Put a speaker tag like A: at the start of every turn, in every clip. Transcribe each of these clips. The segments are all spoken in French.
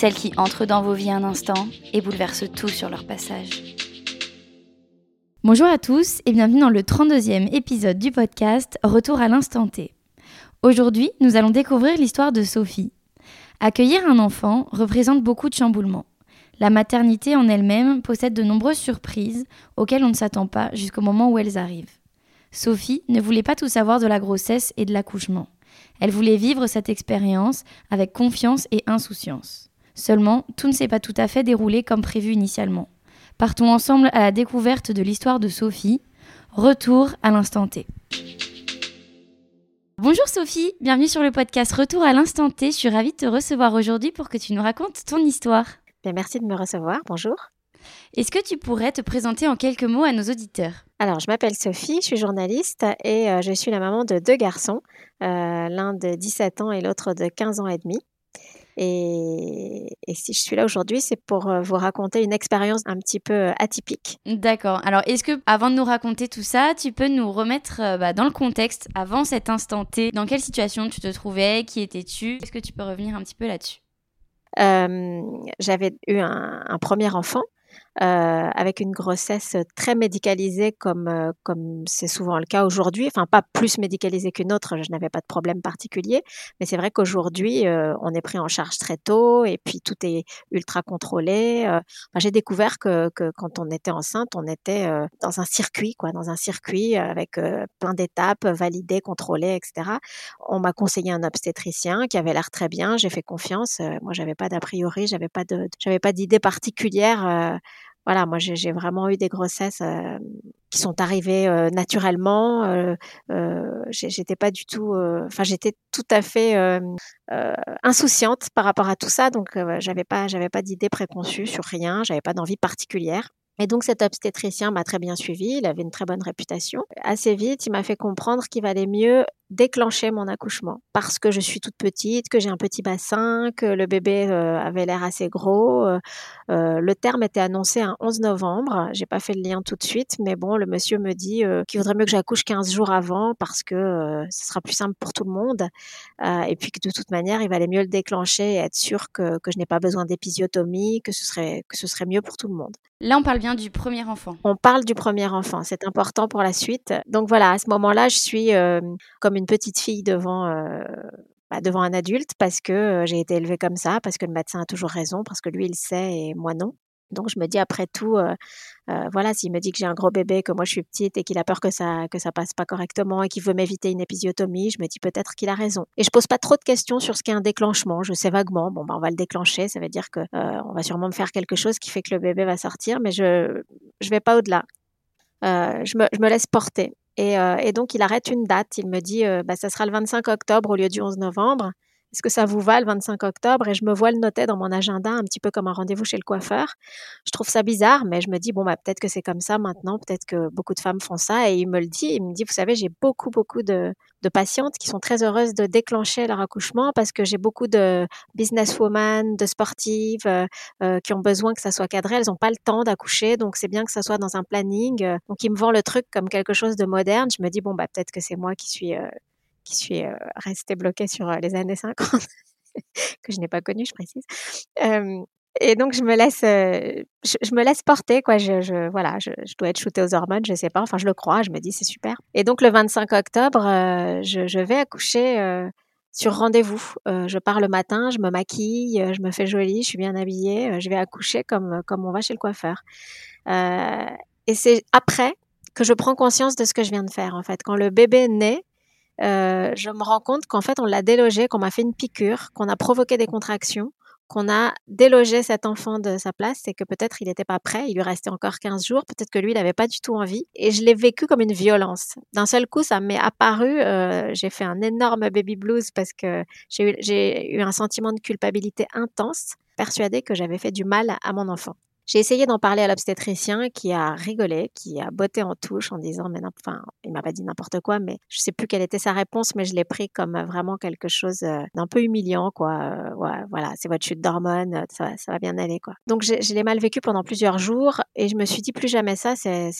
A: celles qui entrent dans vos vies un instant et bouleversent tout sur leur passage. Bonjour à tous et bienvenue dans le 32e épisode du podcast Retour à l'instant T. Aujourd'hui, nous allons découvrir l'histoire de Sophie. Accueillir un enfant représente beaucoup de chamboulements. La maternité en elle-même possède de nombreuses surprises auxquelles on ne s'attend pas jusqu'au moment où elles arrivent. Sophie ne voulait pas tout savoir de la grossesse et de l'accouchement. Elle voulait vivre cette expérience avec confiance et insouciance. Seulement, tout ne s'est pas tout à fait déroulé comme prévu initialement. Partons ensemble à la découverte de l'histoire de Sophie. Retour à l'instant T. Bonjour Sophie, bienvenue sur le podcast Retour à l'instant T. Je suis ravie de te recevoir aujourd'hui pour que tu nous racontes ton histoire.
B: Bien, merci de me recevoir. Bonjour.
A: Est-ce que tu pourrais te présenter en quelques mots à nos auditeurs?
B: Alors, je m'appelle Sophie, je suis journaliste et euh, je suis la maman de deux garçons, euh, l'un de 17 ans et l'autre de 15 ans et demi. Et, et si je suis là aujourd'hui, c'est pour euh, vous raconter une expérience un petit peu euh, atypique.
A: D'accord. Alors, est-ce que, avant de nous raconter tout ça, tu peux nous remettre euh, bah, dans le contexte, avant cet instant T, dans quelle situation tu te trouvais, qui étais-tu? Est-ce que tu peux revenir un petit peu là-dessus?
B: Euh, J'avais eu un, un premier enfant avec une grossesse très médicalisée comme euh, comme c'est souvent le cas aujourd'hui. Enfin, pas plus médicalisée qu'une autre. Je n'avais pas de problème particulier, mais c'est vrai qu'aujourd'hui, euh, on est pris en charge très tôt et puis tout est ultra contrôlé. Euh, enfin, J'ai découvert que, que quand on était enceinte, on était euh, dans un circuit, quoi, dans un circuit avec euh, plein d'étapes validées, contrôlées, etc. On m'a conseillé un obstétricien qui avait l'air très bien. J'ai fait confiance. Euh, moi, j'avais pas d'a priori, j'avais pas de, j'avais pas d'idée particulière. Voilà, moi j'ai vraiment eu des grossesses euh, qui sont arrivées euh, naturellement. Euh, j'étais pas du tout, enfin j'étais tout à fait insouciante par rapport à tout ça, donc j'avais pas j'avais pas d'idée préconçue sur rien, j'avais pas d'envie particulière. Et donc cet obstétricien m'a très bien suivi, il avait une très bonne réputation. Assez vite, il m'a fait comprendre qu'il valait mieux déclencher mon accouchement parce que je suis toute petite, que j'ai un petit bassin, que le bébé euh, avait l'air assez gros. euh, euh, le terme était annoncé un 11 novembre. J'ai pas fait le lien tout de suite, mais bon, le monsieur me dit euh, qu'il vaudrait mieux que j'accouche 15 jours avant parce que ce sera plus simple pour tout le monde. Et puis que de toute manière, il valait mieux le déclencher et être sûr que, que je n'ai pas besoin d'épisiotomie, que ce serait que ce serait mieux pour tout le monde.
A: Là, on parle bien du premier enfant.
B: On parle du premier enfant, c'est important pour la suite. Donc voilà, à ce moment-là, je suis comme une petite fille devant euh, bah, devant un adulte parce que euh, j'ai été élevée comme ça, parce que le médecin a toujours raison, parce que lui il sait et moi non. Donc je me dis après tout, euh, voilà, s'il me dit que j'ai un gros bébé, que moi je suis petite et qu'il a peur que ça que ça passe pas correctement et qu'il veut m'éviter une épisiotomie, je me dis peut-être qu'il a raison. Et je pose pas trop de questions sur ce qu'est un déclenchement. Je sais vaguement, bon bah on va le déclencher, ça veut dire que on va sûrement me faire quelque chose qui fait que le bébé va sortir, mais je je vais pas au-delà. Je, me, je me laisse porter. Et, euh, et donc, il arrête une date. Il me dit, euh, bah, ça sera le 25 octobre au lieu du 11 novembre. Est-ce que ça vous va le 25 octobre? Et je me vois le noter dans mon agenda, un petit peu comme un rendez-vous chez le coiffeur. Je trouve ça bizarre, mais je me dis, bon, bah, peut-être que c'est comme ça maintenant, peut-être que beaucoup de femmes font ça. Et il me le dit, il me dit, vous savez, j'ai beaucoup, beaucoup de, de patientes qui sont très heureuses de déclencher leur accouchement parce que j'ai beaucoup de businesswomen, de sportives euh, euh, qui ont besoin que ça soit cadré. Elles n'ont pas le temps d'accoucher, donc c'est bien que ça soit dans un planning. Euh, Donc, il me vend le truc comme quelque chose de moderne. Je me dis, bon, bah, peut-être que c'est moi qui suis, qui suis restée bloquée sur les années 50, que je n'ai pas connues, je précise. Et donc, je me laisse, je, me laisse porter, quoi. Je, voilà, je, je dois être shootée aux hormones, je sais pas. Enfin, je le crois, je me dis, c'est super. Et donc, le 25 octobre, je, vais accoucher sur rendez-vous. Je pars le matin, je me maquille, je me fais jolie, je suis bien habillée, je vais accoucher comme, comme on va chez le coiffeur. Et c'est après que je prends conscience de ce que je viens de faire, en fait. Quand le bébé naît, euh, je me rends compte qu'en fait, on l'a délogé, qu'on m'a fait une piqûre, qu'on a provoqué des contractions, qu'on a délogé cet enfant de sa place, c'est que peut-être il n'était pas prêt, il lui restait encore 15 jours, peut-être que lui, il n'avait pas du tout envie. Et je l'ai vécu comme une violence. D'un seul coup, ça m'est apparu, euh, j'ai fait un énorme baby blues parce que j'ai eu, eu un sentiment de culpabilité intense persuadée que j'avais fait du mal à mon enfant. J'ai essayé d'en parler à l'obstétricien qui a rigolé, qui a botté en touche en disant, mais enfin, il m'a pas dit n'importe quoi, mais je sais plus quelle était sa réponse, mais je l'ai pris comme vraiment quelque chose euh, d'un peu humiliant, quoi. Euh, voilà, c'est votre chute d'hormones, ça, va bien aller, quoi. Donc, je, l'ai mal vécu pendant plusieurs jours et je me suis dit, plus jamais ça, c'est,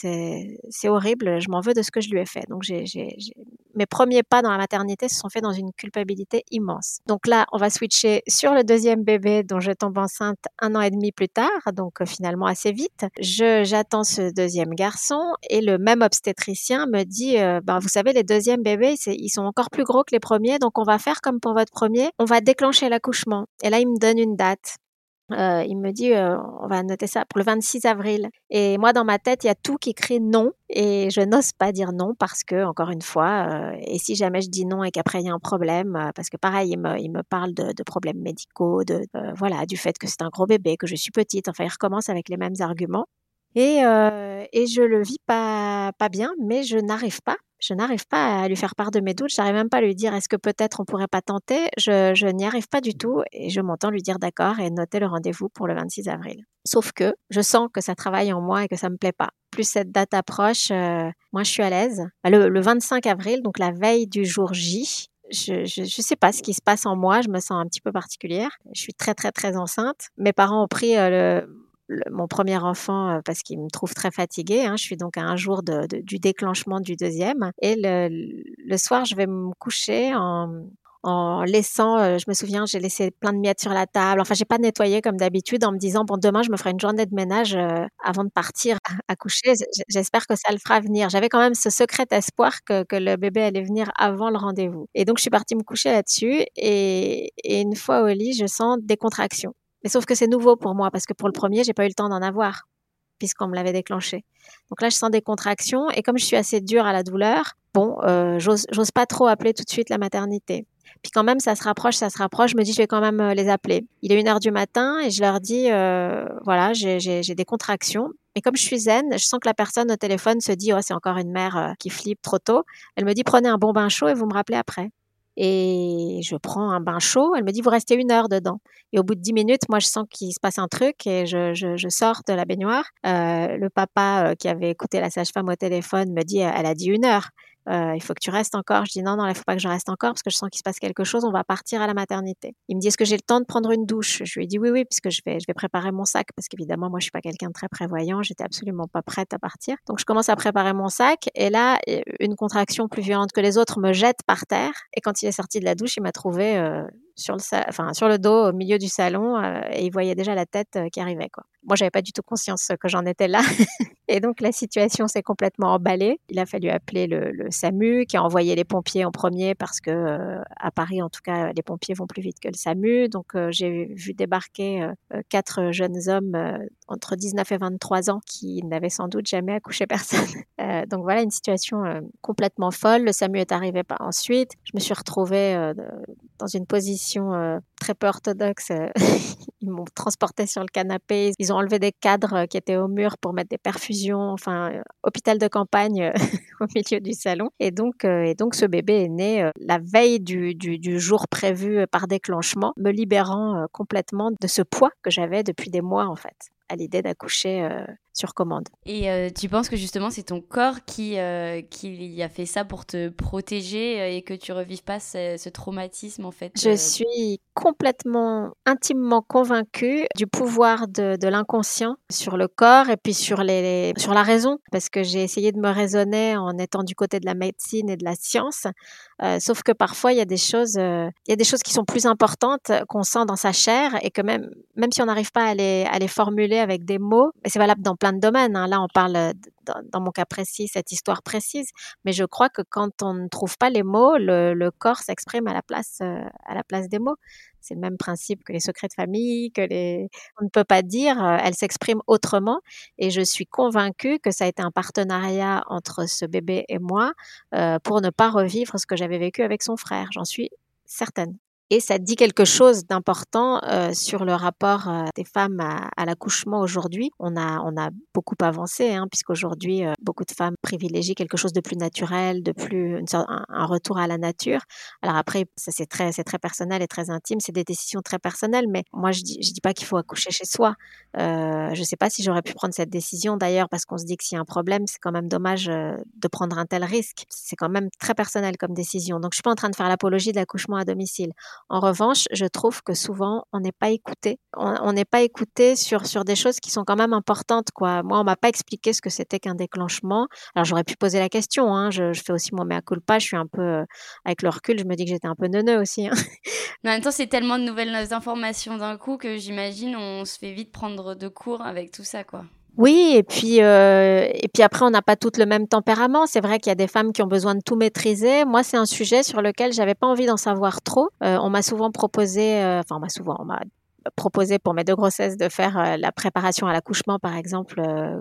B: horrible, je m'en veux de ce que je lui ai fait. Donc, mes premiers pas dans la maternité se sont faits dans une culpabilité immense. Donc là, on va switcher sur le deuxième bébé dont je tombe enceinte un an et demi plus tard, donc finalement assez vite. J'attends ce deuxième garçon et le même obstétricien me dit, euh, ben, vous savez, les deuxièmes bébés, ils sont encore plus gros que les premiers, donc on va faire comme pour votre premier, on va déclencher l'accouchement. Et là, il me donne une date. Euh, il me dit, euh, on va noter ça pour le 26 avril. Et moi, dans ma tête, il y a tout qui crie non. Et je n'ose pas dire non parce que, encore une fois, euh, et si jamais je dis non et qu'après il y a un problème, parce que pareil, il me, il me parle de, de problèmes médicaux, de, voilà, du fait que c'est un gros bébé, que je suis petite. Enfin, il recommence avec les mêmes arguments. Et, et je le vis pas, pas bien, mais je n'arrive pas je n'arrive pas à lui faire part de mes doutes. J'arrive même pas à lui dire est-ce que peut-être on pourrait pas tenter? Je, je n'y arrive pas du tout et je m'entends lui dire d'accord et noter le rendez-vous pour le 26 avril. Sauf que je sens que ça travaille en moi et que ça me plaît pas. Plus cette date approche, euh, moi je suis à l'aise. Bah, le, le 25 avril, donc la veille du jour J, je, je, sais pas ce qui se passe en moi, je me sens un petit peu particulière. Je suis très très très enceinte. Mes parents ont pris euh, le, mon premier enfant euh, parce qu'il me trouve très fatiguée. Hein. Je suis donc à un jour du déclenchement du deuxième. Et le, soir, je vais me coucher en, en laissant, euh, je me souviens, j'ai laissé plein de miettes sur la table. Enfin, j'ai pas nettoyé comme d'habitude en me disant bon demain je me ferai une journée de ménage euh, avant de partir à coucher. J'espère que ça le fera venir. J'avais quand même ce secret espoir que, le bébé allait venir avant le rendez-vous. Et donc je suis partie me coucher là-dessus et une fois au lit, je sens des contractions. Mais sauf que c'est nouveau pour moi parce que pour le premier, j'ai pas eu le temps d'en avoir puisqu'on me l'avait déclenché. Donc là, je sens des contractions et comme je suis assez dure à la douleur, bon, euh, j'ose pas trop appeler tout de suite la maternité. Puis quand même, ça se rapproche, ça se rapproche. Je me dis, je vais quand même euh, les appeler. Il est une heure du matin et je leur dis, euh, voilà, j'ai des contractions. Et comme je suis zen, je sens que la personne au téléphone se dit, oh, c'est encore une mère euh, qui flippe trop tôt. Elle me dit, prenez un bon bain chaud et vous me rappelez après. Et je prends un bain chaud. Elle me dit, vous restez une heure dedans. Et au bout de dix minutes, moi, je sens qu'il se passe un truc et je, je, sors de la baignoire. Euh, le papa euh, qui avait écouté la sage-femme au téléphone me dit, elle a dit une heure euh, il faut que tu restes encore. Je dis non, non, il faut pas que je reste encore parce que je sens qu'il se passe quelque chose. On va partir à la maternité. Il me dit est-ce que j'ai le temps de prendre une douche? Je lui ai dit oui, oui, puisque je vais, je vais préparer mon sac parce qu'évidemment moi je suis pas quelqu'un de très prévoyant. J'étais absolument pas prête à partir. Donc je commence à préparer mon sac et là une contraction plus violente que les autres me jette par terre. Et quand il est sorti de la douche, il m'a trouvé euh, sur le, enfin, sur le dos au milieu du salon euh, et il voyait déjà la tête euh, qui arrivait. Quoi. Moi, j'avais pas du tout conscience que j'en étais là. et donc, la situation s'est complètement emballée. Il a fallu appeler le, le, SAMU qui a envoyé les pompiers en premier parce que euh, à Paris, en tout cas, les pompiers vont plus vite que le SAMU. Donc, j'ai vu débarquer quatre jeunes hommes entre 19 et 23 ans qui n'avaient sans doute jamais accouché personne. donc, voilà une situation complètement folle. Le SAMU est arrivé par ensuite. Je me suis retrouvée dans une position euh, très peu orthodoxe. Euh, ils m'ont transporté sur le canapé. Ils ont enlevé des cadres euh, qui étaient au mur pour mettre des perfusions. Enfin, hôpital de campagne au milieu du salon. Et donc, et donc ce bébé est né la veille du, du, du, jour prévu par déclenchement, me libérant complètement de ce poids que j'avais depuis des mois en fait à l'idée d'accoucher euh, sur commande.
A: Et euh, tu penses que justement c'est ton corps qui, euh, qui a fait ça pour te protéger et que tu revives pas ce, ce traumatisme en fait
B: Je suis complètement, intimement convaincue du pouvoir de, de l'inconscient sur le corps et puis sur, les, sur la raison, parce que j'ai essayé de me raisonner en étant du côté de la médecine et de la science, sauf que parfois il y a des choses, il y a des choses qui sont plus importantes qu'on sent dans sa chair et que même, même si on n'arrive pas à les, à les formuler avec des mots, et c'est valable dans plein de domaines. Hein. Là, on parle dans, mon cas précis, cette histoire précise, mais je crois que quand on ne trouve pas les mots, le, le corps s'exprime à la place, euh, à la place des mots. C'est le même principe que les secrets de famille, que les, on ne peut pas dire, euh, elle s'exprime autrement. Et je suis convaincue que ça a été un partenariat entre ce bébé et moi euh, pour ne pas revivre ce que j'avais vécu avec son frère. J'en suis certaine. Et ça dit quelque chose d'important euh, sur le rapport euh, des femmes à, à l'accouchement aujourd'hui? On a, on a beaucoup avancé, hein, puisqu'aujourd'hui, euh, beaucoup de femmes privilégient quelque chose de plus naturel, de plus une sorte, un, un retour à la nature. Alors après, ça c'est très, c'est très personnel et très intime, c'est des décisions très personnelles, mais moi je dis, je dis pas qu'il faut accoucher chez soi. Euh, je sais pas si j'aurais pu prendre cette décision d'ailleurs, parce qu'on se dit que s'il y a un problème, c'est quand même dommage euh, de prendre un tel risque. C'est quand même très personnel comme décision. Donc je suis pas en train de faire l'apologie de l'accouchement à domicile. En revanche, je trouve que souvent on n'est pas écouté. On n'est pas écouté sur sur des choses qui sont quand même importantes, quoi. Moi, on m'a pas expliqué ce que c'était qu'un déclenchement. Alors j'aurais pu poser la question. Hein. Je, fais aussi mon mea culpa. Je suis un peu euh, avec le recul, je me dis que j'étais un peu neuneux aussi. Hein.
A: Mais en même temps, c'est tellement de nouvelles informations d'un coup que j'imagine on se fait vite prendre de court avec tout ça, quoi.
B: Oui, et puis euh, et puis après, on n'a pas toutes le même tempérament. C'est vrai qu'il y a des femmes qui ont besoin de tout maîtriser. Moi, c'est un sujet sur lequel j'avais pas envie d'en savoir trop. Euh, on m'a souvent proposé, euh, enfin, on m'a souvent, on m'a proposé pour mes deux grossesses de faire euh, la préparation à l'accouchement, par exemple, euh,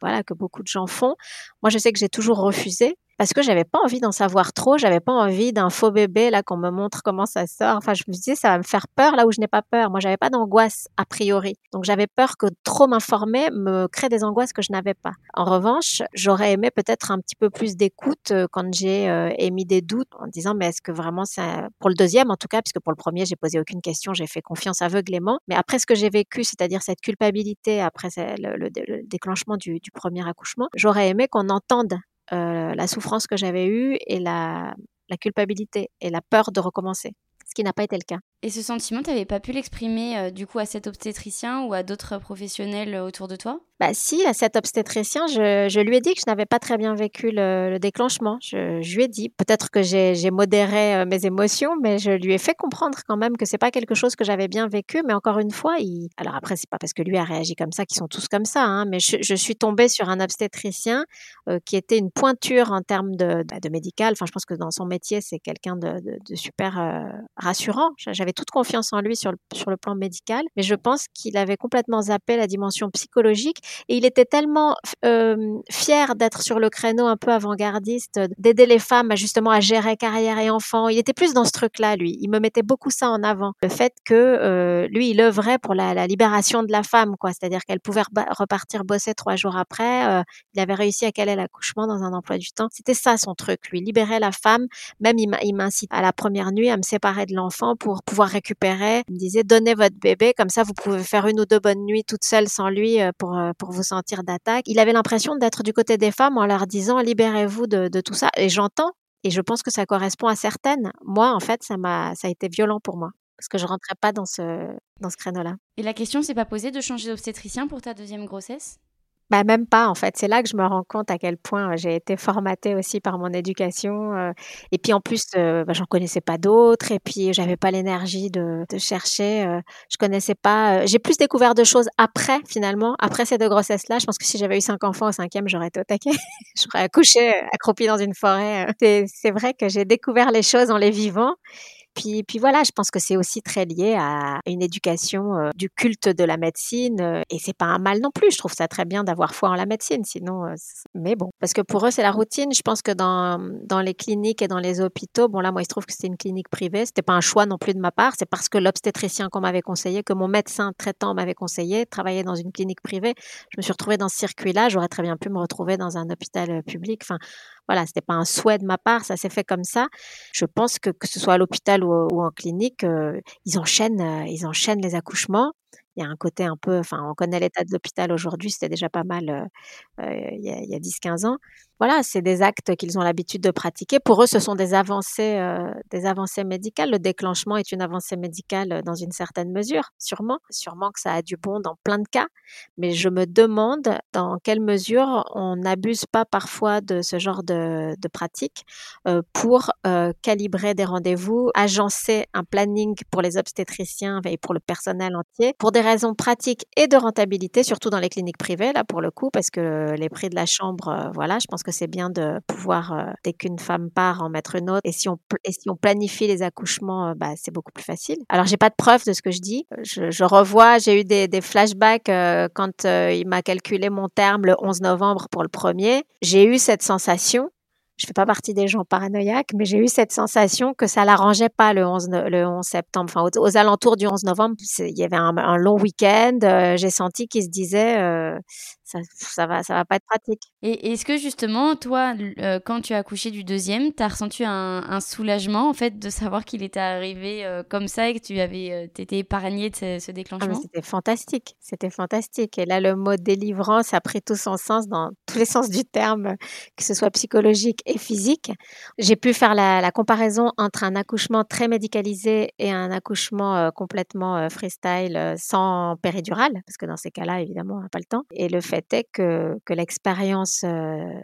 B: voilà, que beaucoup de gens font. Moi, je sais que j'ai toujours refusé parce que j'avais pas envie d'en savoir trop, j'avais pas envie d'un faux bébé là qu'on me montre comment ça sort. Enfin, je me disais ça va me faire peur là où je n'ai pas peur. Moi, j'avais pas d'angoisse a priori. Donc j'avais peur que trop m'informer me crée des angoisses que je n'avais pas. En revanche, j'aurais aimé peut-être un petit peu plus d'écoute euh, quand j'ai euh, émis des doutes en disant mais est-ce que vraiment c'est pour le deuxième en tout cas puisque pour le premier, j'ai posé aucune question, j'ai fait confiance aveuglément, mais après ce que j'ai vécu, c'est-à-dire cette culpabilité après le, le, le déclenchement du premier accouchement, j'aurais aimé qu'on entende euh, la souffrance que j'avais eue et la, la culpabilité et la peur de recommencer, ce qui n'a pas été le cas.
A: Et ce sentiment, tu n'avais pas pu l'exprimer euh, du coup à cet obstétricien ou à d'autres professionnels autour de toi?
B: Bah si, à cet obstétricien, je, lui ai dit que je n'avais pas très bien vécu le, le déclenchement. Je, lui ai dit, peut-être que j'ai modéré euh, mes émotions, mais je lui ai fait comprendre quand même que c'est pas quelque chose que j'avais bien vécu. Mais encore une fois, alors après, c'est pas parce que lui a réagi comme ça qu'ils sont tous comme ça, hein, mais je, suis tombée sur un obstétricien euh, qui était une pointure en termes de, de, médical. Enfin, je pense que dans son métier, c'est quelqu'un de, de, super euh, rassurant. J'avais toute confiance en lui sur le, sur le plan médical, mais je pense qu'il avait complètement zappé la dimension psychologique et il était tellement euh, fier d'être sur le créneau un peu avant-gardiste, d'aider les femmes justement à gérer carrière et enfants. Il était plus dans ce truc-là, lui. Il me mettait beaucoup ça en avant. Le fait que euh, lui, il œuvrait pour la, la, libération de la femme, quoi. C'est-à-dire qu'elle pouvait repartir bosser trois jours après. Euh, il avait réussi à caler l'accouchement dans un emploi du temps. C'était ça son truc, lui. Libérer la femme. Même il m'incite à la première nuit à me séparer de l'enfant pour pouvoir récupérer. Il me disait, donnez votre bébé, comme ça vous pouvez faire une ou deux bonnes nuits toute seule sans lui pour, pour vous sentir d'attaque. Il avait l'impression d'être du côté des femmes en leur disant libérez-vous de, de, tout ça. Et j'entends, et je pense que ça correspond à certaines. Moi, en fait, ça m'a, ça a été violent pour moi parce que je rentrais pas dans ce, dans ce créneau-là.
A: Et la question s'est pas posée de changer d'obstétricien pour ta deuxième grossesse?
B: Bah, même pas, en fait. C'est là que je me rends compte à quel point j'ai été formatée aussi par mon éducation. Et puis en plus, euh, j'en connaissais pas d'autres. Et puis j'avais pas l'énergie de, de, chercher. Je connaissais pas. j'ai plus découvert de choses après, finalement, après ces deux grossesses-là. Je pense que si j'avais eu cinq enfants au cinquième, j'aurais été au taquet. j'aurais accouché, dans une forêt. C'est vrai que j'ai découvert les choses en les vivant. Puis, puis voilà, je pense que c'est aussi très lié à une éducation du culte de la médecine. Et c'est pas un mal non plus. Je trouve ça très bien d'avoir foi en la médecine. Sinon, mais bon, parce que pour eux, c'est la routine. Je pense que dans, dans les cliniques et dans les hôpitaux, bon là, moi, il se trouve que c'était une clinique privée. C'était pas un choix non plus de ma part. C'est parce que l'obstétricien qu'on m'avait conseillé, que mon médecin traitant m'avait conseillé, travailler dans une clinique privée. Je me suis retrouvée dans ce circuit-là. J'aurais très bien pu me retrouver dans un hôpital public. Enfin, voilà, c'était pas un souhait de ma part, ça s'est fait comme ça. Je pense que que ce soit à l'hôpital ou, en clinique, euh, ils enchaînent, euh, ils enchaînent les accouchements. Il y a un côté un peu, enfin, on connaît l'état de l'hôpital aujourd'hui, c'était déjà pas mal euh, euh il y a, a 10-15 ans. Voilà, c'est des actes qu'ils ont l'habitude de pratiquer. Pour eux, ce sont des avancées, euh, des avancées médicales. Le déclenchement est une avancée médicale dans une certaine mesure, sûrement. Sûrement que ça a du bon dans plein de cas. Mais je me demande dans quelle mesure on n'abuse pas parfois de ce genre de, pratique pour calibrer des rendez-vous, agencer un planning pour les obstétriciens et pour le personnel entier, pour des raisons pratiques et de rentabilité, surtout dans les cliniques privées, là, pour le coup, parce que les prix de la chambre, voilà, je pense que c'est bien de pouvoir, euh, dès qu'une femme part, en mettre une autre. Et si on, si on planifie les accouchements, euh, bah, c'est beaucoup plus facile. Alors, j'ai pas de preuve de ce que je dis. Je, revois, j'ai eu des, des flashbacks euh, quand il m'a calculé mon terme le 11 novembre pour le premier. J'ai eu cette sensation je fais pas partie des gens paranoïaques, mais j'ai eu cette sensation que ça l'arrangeait pas le 11, le 11 septembre. Enfin, aux, alentours du 11 novembre, il y avait un, un long week-end. Euh, j'ai senti qu'il se disait, euh, ça, ça va, ça va pas être pratique.
A: Et est-ce que justement, toi, euh, quand tu as accouché du deuxième, tu as ressenti un, un, soulagement en fait de savoir qu'il était arrivé comme ça et que tu avais, été épargné de ce, ce
B: ah,
A: déclenchement?
B: C'était fantastique, c'était fantastique. Et là, le mot délivrance a pris tout son sens dans tous les sens du terme, que ce soit psychologique et physique. J'ai pu faire la, la, comparaison entre un accouchement très médicalisé et un accouchement euh, complètement euh, freestyle euh, sans péridurale, parce que dans ces cas-là, évidemment, on n'a pas le temps. Et le fait est que, l'expérience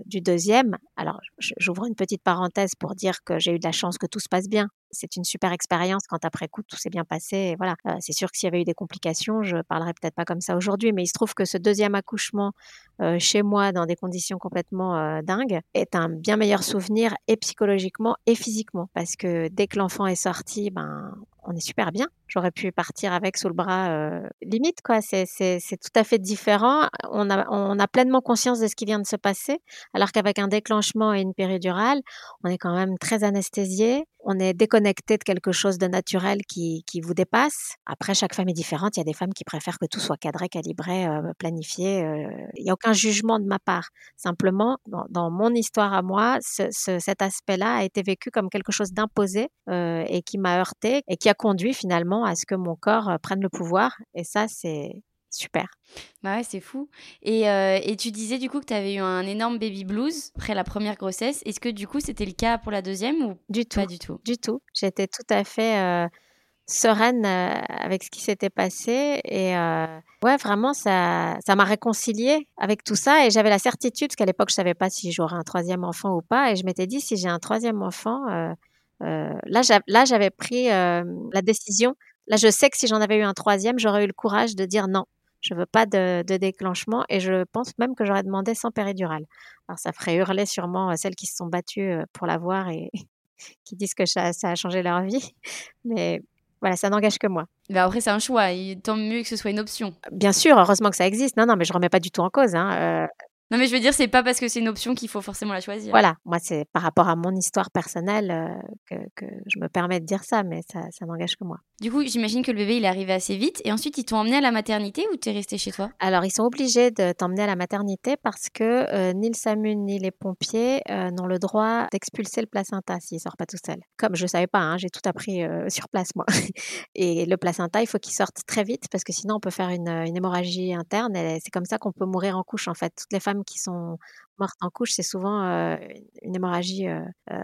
B: du deuxième, alors j'ouvre une petite parenthèse pour dire que j'ai eu de la chance que tout se passe bien c'est une super expérience quand après coup tout s'est bien passé. Voilà, euh, c'est sûr que s'il y avait eu des complications, je parlerais peut-être pas comme ça aujourd'hui, mais il se trouve que ce deuxième accouchement euh, chez moi dans des conditions complètement euh, dingues est un bien meilleur souvenir et psychologiquement et physiquement parce que dès que l'enfant est sorti, ben on est super bien. J'aurais pu partir avec sous le bras euh, limite quoi. C'est tout à fait différent. On a on a pleinement conscience de ce qui vient de se passer, alors qu'avec un déclenchement et une péridurale, on est quand même très anesthésié. On est déconnecté de quelque chose de naturel qui, qui vous dépasse. Après, chaque femme est différente. Il y a des femmes qui préfèrent que tout soit cadré, calibré, euh, planifié. Euh. Il n'y a aucun jugement de ma part. Simplement, dans, mon histoire à moi, ce, ce, cet aspect-là a été vécu comme quelque chose d'imposé et qui m'a heurté et qui a conduit finalement à ce que mon corps prenne le pouvoir. Et ça, c'est super.
A: Bah ouais, c'est fou. Et, euh, et, tu disais du coup que tu avais eu un énorme baby blues après la première grossesse. Est-ce que du coup c'était le cas pour la deuxième ou
B: du tout,
A: pas du tout?
B: Du tout. J'étais tout à fait euh, sereine euh, avec ce qui s'était passé et ouais vraiment ça ça m'a réconciliée avec tout ça et j'avais la certitude parce qu'à l'époque je savais pas si j'aurais un troisième enfant ou pas et je m'étais dit si j'ai un troisième enfant là j'avais pris la décision là je sais que si j'en avais eu un troisième j'aurais eu le courage de dire non je veux pas de, de, déclenchement et je pense même que j'aurais demandé sans péridurale. Alors ça ferait hurler sûrement celles qui se sont battues pour l'avoir et qui disent que ça, ça, a changé leur vie. Mais voilà, ça n'engage que moi.
A: Mais après, c'est un choix. Il tant mieux que ce soit une option.
B: Bien sûr, heureusement que ça existe. Non, non, mais je remets pas du tout en cause. Hein. Euh,
A: non, mais je veux dire, c'est pas parce que c'est une option qu'il faut forcément la choisir.
B: Voilà, moi, c'est par rapport à mon histoire personnelle euh, que, que, je me permets de dire ça, mais ça, ça n'engage que moi.
A: Du coup, j'imagine que le bébé, il est arrivé assez vite. Et ensuite, ils t'ont emmené à la maternité ou t'es resté chez toi?
B: Alors, ils sont obligés de t'emmener à la maternité parce que euh, ni le SAMU ni les pompiers euh, n'ont le droit d'expulser le placenta s'il sort pas tout seul. Comme je savais pas, hein, j'ai tout appris euh, sur place, moi. et le placenta, il faut qu'il sorte très vite parce que sinon, on peut faire une, une hémorragie interne. Et c'est comme ça qu'on peut mourir en couche, en fait. Toutes les femmes qui sont mortes en couche, c'est souvent une hémorragie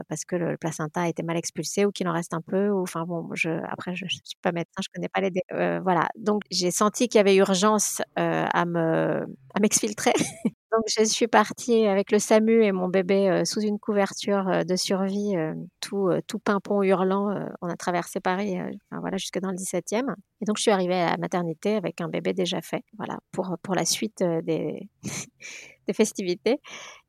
B: parce que le, placenta a été mal expulsé ou qu'il en reste un peu. Enfin bon, après, je ne suis pas médecin, je connais pas les. voilà. Donc, j'ai senti qu'il y avait urgence à me à m'exfiltrer. Donc, je suis partie avec le SAMU et mon bébé sous une couverture de survie, tout, tout pimpon hurlant. on a traversé Paris, voilà, jusque dans le 17e. Et donc, je suis arrivée à la maternité avec un bébé déjà fait, voilà, pour, pour la suite des, des festivités.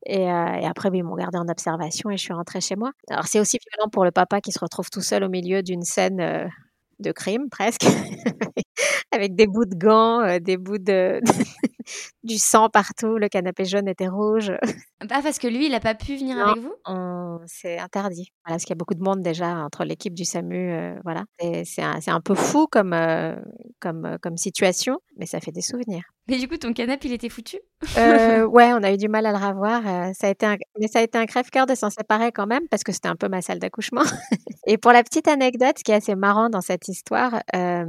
B: Et, et après, ils m'ont gardé en observation et je suis rentrée chez moi. Alors, c'est aussi violent pour le papa qui se retrouve tout seul au milieu d'une scène de crime, presque, avec des bouts de gants, des bouts de du sang partout, le canapé jaune était rouge.
A: Ah, parce que lui, il n'a pas pu venir
B: non,
A: avec vous?
B: On... C'est interdit. Voilà, parce qu'il y a beaucoup de monde déjà entre l'équipe du SAMU. Euh, voilà. C'est un, un, peu fou comme, euh, comme, euh, comme situation, mais ça fait des souvenirs.
A: Mais du coup, ton canapé, il était foutu?
B: Euh, Ouais, on a eu du mal à le revoir. Euh, ça a été un... Mais ça a été un crève-cœur de s'en séparer quand même, parce que c'était un peu ma salle d'accouchement. Et pour la petite anecdote, ce qui est assez marrant dans cette histoire, euh,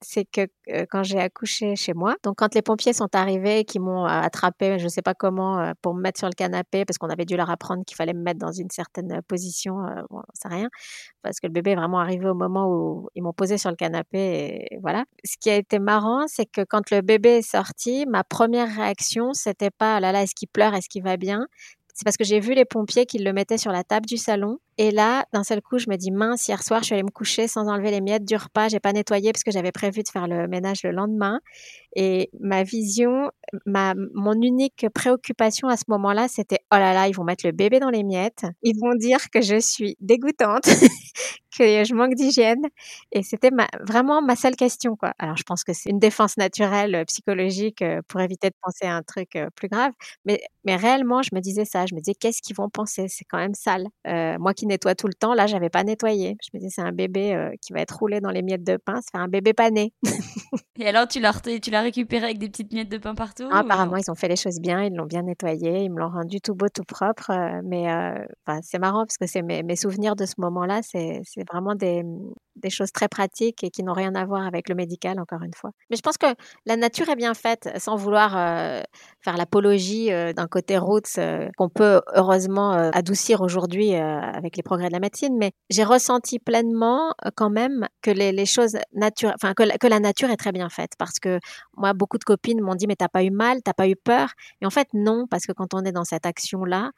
B: c'est que euh, quand j'ai accouché chez moi, donc quand les pompiers sont arrivés, qui m'ont attrapé, je ne sais pas comment, pour me mettre sur le canapé, parce qu'on avait dû leur apprendre qu'il fallait me mettre dans une certaine position, bon, c'est rien, parce que le bébé est vraiment arrivé au moment où ils m'ont posé sur le canapé, et voilà. Ce qui a été marrant, c'est que quand le bébé est sorti, ma première réaction, c'était pas oh là là, est-ce qu'il pleure, est-ce qu'il va bien? C'est parce que j'ai vu les pompiers qui le mettaient sur la table du salon Et là, d'un seul coup, je me dis mince, hier soir, je suis allée me coucher sans enlever les miettes du repas. J'ai pas nettoyé parce que j'avais prévu de faire le ménage le lendemain. Et ma vision, ma, mon unique préoccupation à ce moment-là, c'était oh là là, ils vont mettre le bébé dans les miettes. Ils vont dire que je suis dégoûtante, que je manque d'hygiène. Et c'était vraiment ma seule question, quoi. Alors, je pense que c'est une défense naturelle, euh, psychologique, euh, pour éviter de penser à un truc euh, plus grave. Mais, mais réellement, je me disais ça. Je me disais, qu'est-ce qu'ils vont penser? C'est quand même sale. moi qui nettoie tout le temps, là, j'avais pas nettoyé. Je me disais, c'est un bébé qui va être roulé dans les miettes de pain. C'est un bébé pané.
A: Et alors, tu l'as, tu l'as récupéré avec des petites miettes de pain partout
B: ah, Apparemment, ils ont fait les choses bien. Ils l'ont bien nettoyé. Ils me l'ont rendu tout beau, tout propre. mais c'est marrant parce que c'est mes, mes souvenirs de ce moment-là. C'est c'est vraiment des, des, choses très pratiques et qui n'ont rien à voir avec le médical, encore une fois. Mais je pense que la nature est bien faite, sans vouloir euh, faire l'apologie euh, d'un côté roots euh, qu'on peut heureusement adoucir aujourd'hui avec les progrès de la médecine. Mais j'ai ressenti pleinement quand même que les, choses naturelles, enfin que, que, la nature est très bien faite. Parce que moi, beaucoup de copines m'ont dit mais t'as pas eu mal, t'as pas eu peur. Et en fait non, parce que quand on est dans cette action-là,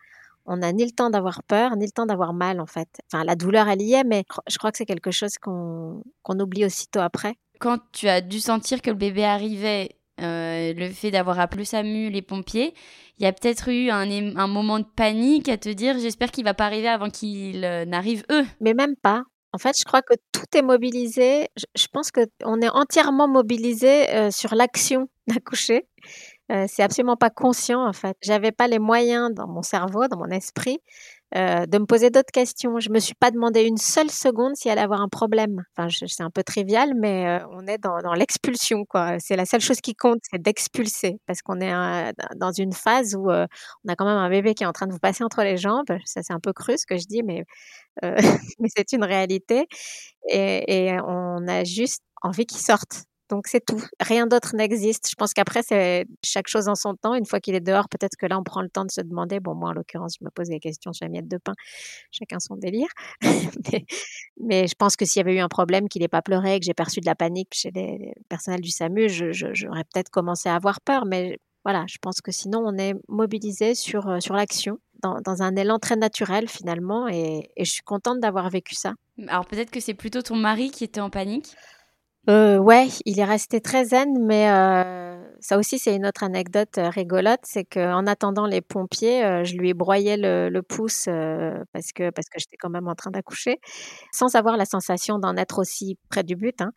B: on n'a ni le temps d'avoir peur, ni le temps d'avoir mal, en fait. Enfin, la douleur, elle y est, mais je crois que c'est quelque chose qu'on oublie aussitôt après.
A: Quand tu as dû sentir que le bébé arrivait, euh, le fait d'avoir appelé SAMU, les pompiers, il y a peut-être eu un, un, moment de panique à te dire j'espère qu'il va pas arriver avant qu'il euh, n'arrive eux.
B: Mais même pas. En fait, je crois que tout est mobilisé. Je, pense qu'on est entièrement mobilisé euh, sur l'action d'accoucher. Euh, c'est absolument pas conscient en fait. J'avais pas les moyens dans mon cerveau, dans mon esprit, euh, de me poser d'autres questions. Je me suis pas demandé une seule seconde s'il allait avoir un problème. Enfin, c'est un peu trivial, mais euh, on est dans, l'expulsion quoi. C'est la seule chose qui compte, c'est d'expulser, parce qu'on est dans une phase où on a quand même un bébé qui est en train de vous passer entre les jambes. Ça c'est un peu cru ce que je dis, mais mais c'est une réalité. Et, et on a juste envie qu'il sorte. Donc c'est tout. Rien d'autre n'existe. Je pense qu'après, c'est chaque chose en son temps. Une fois qu'il est dehors, peut-être que là, on prend le temps de se demander. Bon, moi, en l'occurrence, je me pose des questions sur la miette de pain. Chacun son délire. mais, je pense que s'il y avait eu un problème, qu'il n'ait pas pleuré, que j'ai perçu de la panique chez les, personnels du SAMU, j'aurais peut-être commencé à avoir peur. Mais voilà, je pense que sinon, on est mobilisé sur, euh, sur l'action. Dans, un élan très naturel finalement et, et je suis contente d'avoir vécu ça.
A: Alors peut-être que c'est plutôt ton mari qui était en panique
B: euh, ouais, il est resté très zen, mais euh, ça aussi c'est une autre anecdote euh, rigolote, c'est qu'en attendant les pompiers, euh, je lui ai broyé le, le pouce parce que parce que j'étais quand même en train d'accoucher, sans avoir la sensation d'en être aussi près du but. Hein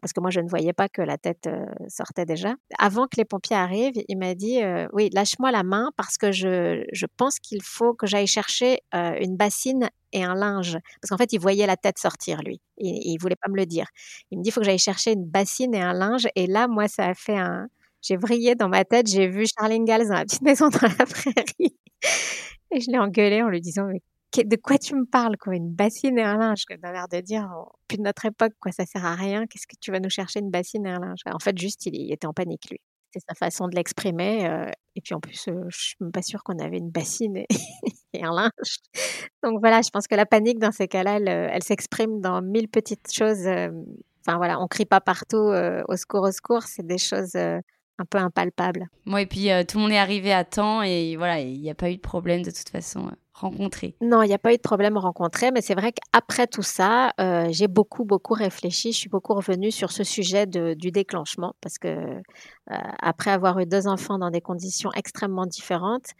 B: parce que moi je ne voyais pas que la tête sortait déjà. Avant que les pompiers arrivent, il m'a dit oui, lâche-moi la main parce que je, je pense qu'il faut que j'aille chercher une bassine et un linge parce qu'en fait il voyait la tête sortir lui. Il, il voulait pas me le dire. Il me dit il faut que j'aille chercher une bassine et un linge et là moi ça a fait un j'ai vrillé dans ma tête, j'ai vu Charlene Gals dans la petite maison dans la prairie. Et je l'ai engueulé en lui disant mais de quoi tu me parles quoi? Une bassine et un linge D'un l'air de dire, oh, plus de notre époque, quoi, ça sert à rien. Qu'est-ce que tu vas nous chercher une bassine et un linge En fait, juste, il, était en panique, lui. C'est sa façon de l'exprimer. Euh, et puis en plus, euh, je suis même pas sûre qu'on avait une bassine et, un linge. Donc voilà, je pense que la panique dans ces cas-là, elle, euh, s'exprime dans mille petites choses. Enfin voilà, on crie pas partout au secours, au secours. C'est des choses un peu impalpables.
A: Moi, et puis tout le monde est arrivé à temps et voilà, il n'y a pas eu de problème de toute façon rencontré
B: Non, il n'y a pas eu de problème rencontré, mais c'est vrai qu'après tout ça, euh, j'ai beaucoup, beaucoup réfléchi. Je suis beaucoup revenue sur ce sujet du déclenchement parce que euh, après avoir eu deux enfants dans des conditions extrêmement différentes,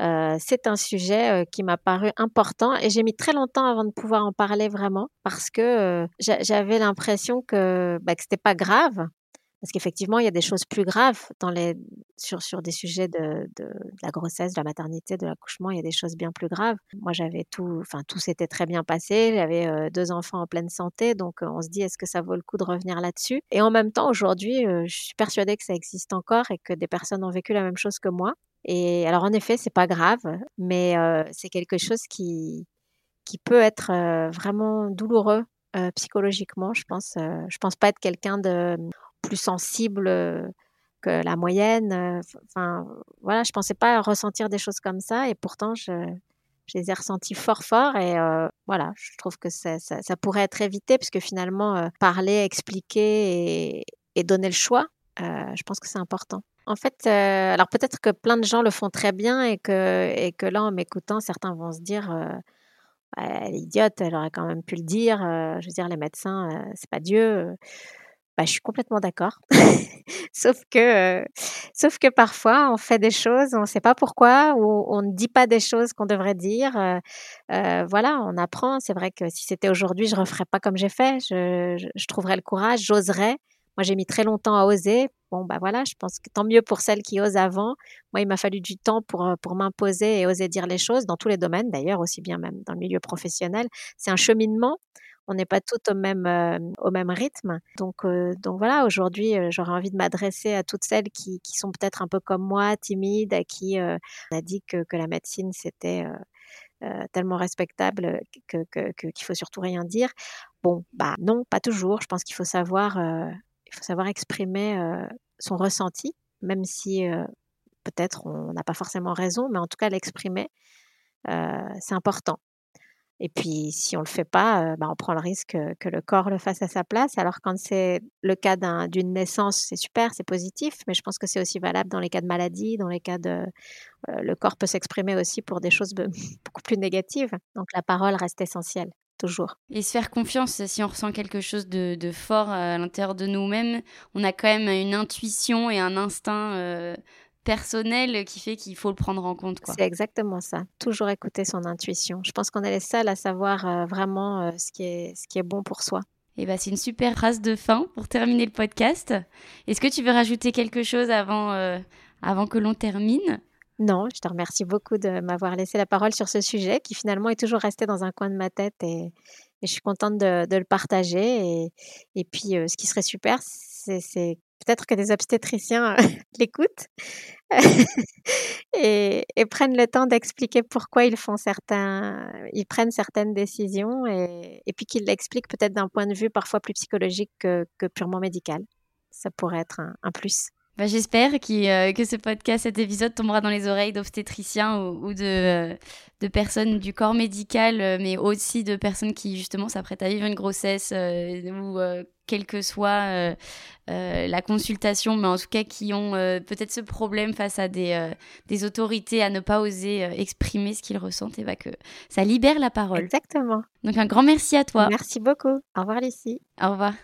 B: euh, c'est un sujet qui m'a paru important et j'ai mis très longtemps avant de pouvoir en parler vraiment parce que j'avais l'impression que, bah, que pas grave parce qu'effectivement, il y a des choses plus graves sur, des sujets de, la grossesse, de la maternité, de l'accouchement. Il y a des choses bien plus graves. Moi, j'avais tout, enfin, tout s'était très bien passé. J'avais euh, deux enfants en pleine santé. Donc, euh, on se dit, est-ce que ça vaut le coup de revenir là-dessus? Et en même temps, aujourd'hui, euh, je suis persuadée que ça existe encore et que des personnes ont vécu la même chose que moi. Et alors, en effet, c'est pas grave, mais c'est quelque chose qui, qui peut être vraiment douloureux psychologiquement, je pense. je pense pas être quelqu'un de plus sensible que la moyenne. Enfin, voilà, je pensais pas ressentir des choses comme ça et pourtant je, les ai ressentis fort fort et voilà, je trouve que ça, pourrait être évité puisque finalement parler, expliquer et, donner le choix, je pense que c'est important. En fait, alors peut-être que plein de gens le font très bien et que, et que là, en m'écoutant, certains vont se dire bah, elle est idiote, elle aurait quand même pu le dire. euh, je veux dire, les médecins, euh, c'est pas Dieu. Bah, je suis complètement d'accord. sauf que, sauf que parfois, on fait des choses, on ne sait pas pourquoi, ou on ne dit pas des choses qu'on devrait dire. euh, euh, voilà, on apprend. C'est vrai que si c'était aujourd'hui, je ne referais pas comme j'ai fait. Je trouverais le courage, j'oserais. Moi, j'ai mis très longtemps à oser. Bon, bah voilà, je pense que tant mieux pour celles qui osent avant. Moi, il m'a fallu du temps pour, euh, pour m'imposer et oser dire les choses, dans tous les domaines d'ailleurs, aussi bien même dans le milieu professionnel. C'est un cheminement. On n'est pas toutes au même, euh, au même rythme. Donc, euh, donc voilà, aujourd'hui, euh, j'aurais envie de m'adresser à toutes celles qui, sont peut-être un peu comme moi, timides, à qui on a dit que, la médecine, c'était tellement respectable que, que, que- qu'il faut surtout rien dire. Bon, bah non, pas toujours. Je pense qu'il faut savoir, faut savoir exprimer son ressenti, même si peut-être on n'a pas forcément raison, mais en tout cas l'exprimer, c'est important. Et puis, si on le fait pas, euh, bah, on prend le risque que, que le corps le fasse à sa place. Alors, quand c'est le cas d'un- d'une naissance, c'est super, c'est positif, mais je pense que c'est aussi valable dans les cas de maladie, dans les cas de... euh, le corps peut s'exprimer aussi pour des choses be- beaucoup plus négatives. Donc, la parole reste essentielle, toujours.
A: Et se faire confiance, si on ressent quelque chose de, fort à l'intérieur de nous-mêmes, on a quand même une intuition et un instinct euh, personnel qui fait qu'il faut le prendre en compte.
B: C'est exactement ça. Toujours écouter son intuition. Je pense qu'on est les seuls à savoir euh, vraiment euh, ce, qui est, ce qui est bon pour soi.
A: Et bah, c'est une super phrase de fin pour terminer le podcast. Est-ce que tu veux rajouter quelque chose avant, euh, avant que l'on termine?
B: Non, je te remercie beaucoup de m'avoir laissé la parole sur ce sujet qui finalement est toujours resté dans un coin de ma tête et, et je suis contente de, de le partager. Et, et puis, ce qui serait super, c'est peut-être que des obstétriciens l'écoutent et, prennent le temps d'expliquer pourquoi ils font certains, ils prennent certaines décisions et, puis qu'ils l'expliquent peut-être d'un point de vue parfois plus psychologique que, purement médical. Ça pourrait être un, plus.
A: Bah, J'espère qu'il, euh, que ce podcast, cet épisode tombera dans les oreilles d'obstétriciens ou, de, euh, personnes du corps médical, euh, mais aussi de personnes qui justement s'apprêtent à vivre une grossesse euh, ou euh, quelle que soit euh, euh, la consultation, mais en tout cas qui ont euh, peut-être ce problème face à des, des autorités à ne pas oser exprimer ce qu'ils ressentent, et bah que ça libère la parole.
B: Exactement.
A: Donc un grand merci à toi.
B: Merci beaucoup. Au revoir Lucie.
A: Au revoir.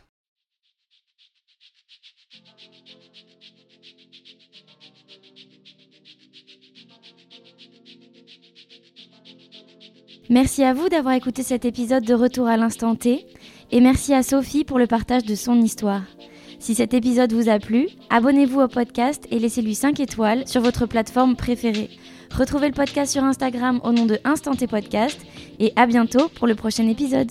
A: Merci à vous d'avoir écouté cet épisode de Retour à l'instant T et merci à Sophie pour le partage de son histoire. Si cet épisode vous a plu, abonnez-vous au podcast et laissez-lui 5 étoiles sur votre plateforme préférée. Retrouvez le podcast sur Instagram au nom de Instant T Podcast et à bientôt pour le prochain épisode.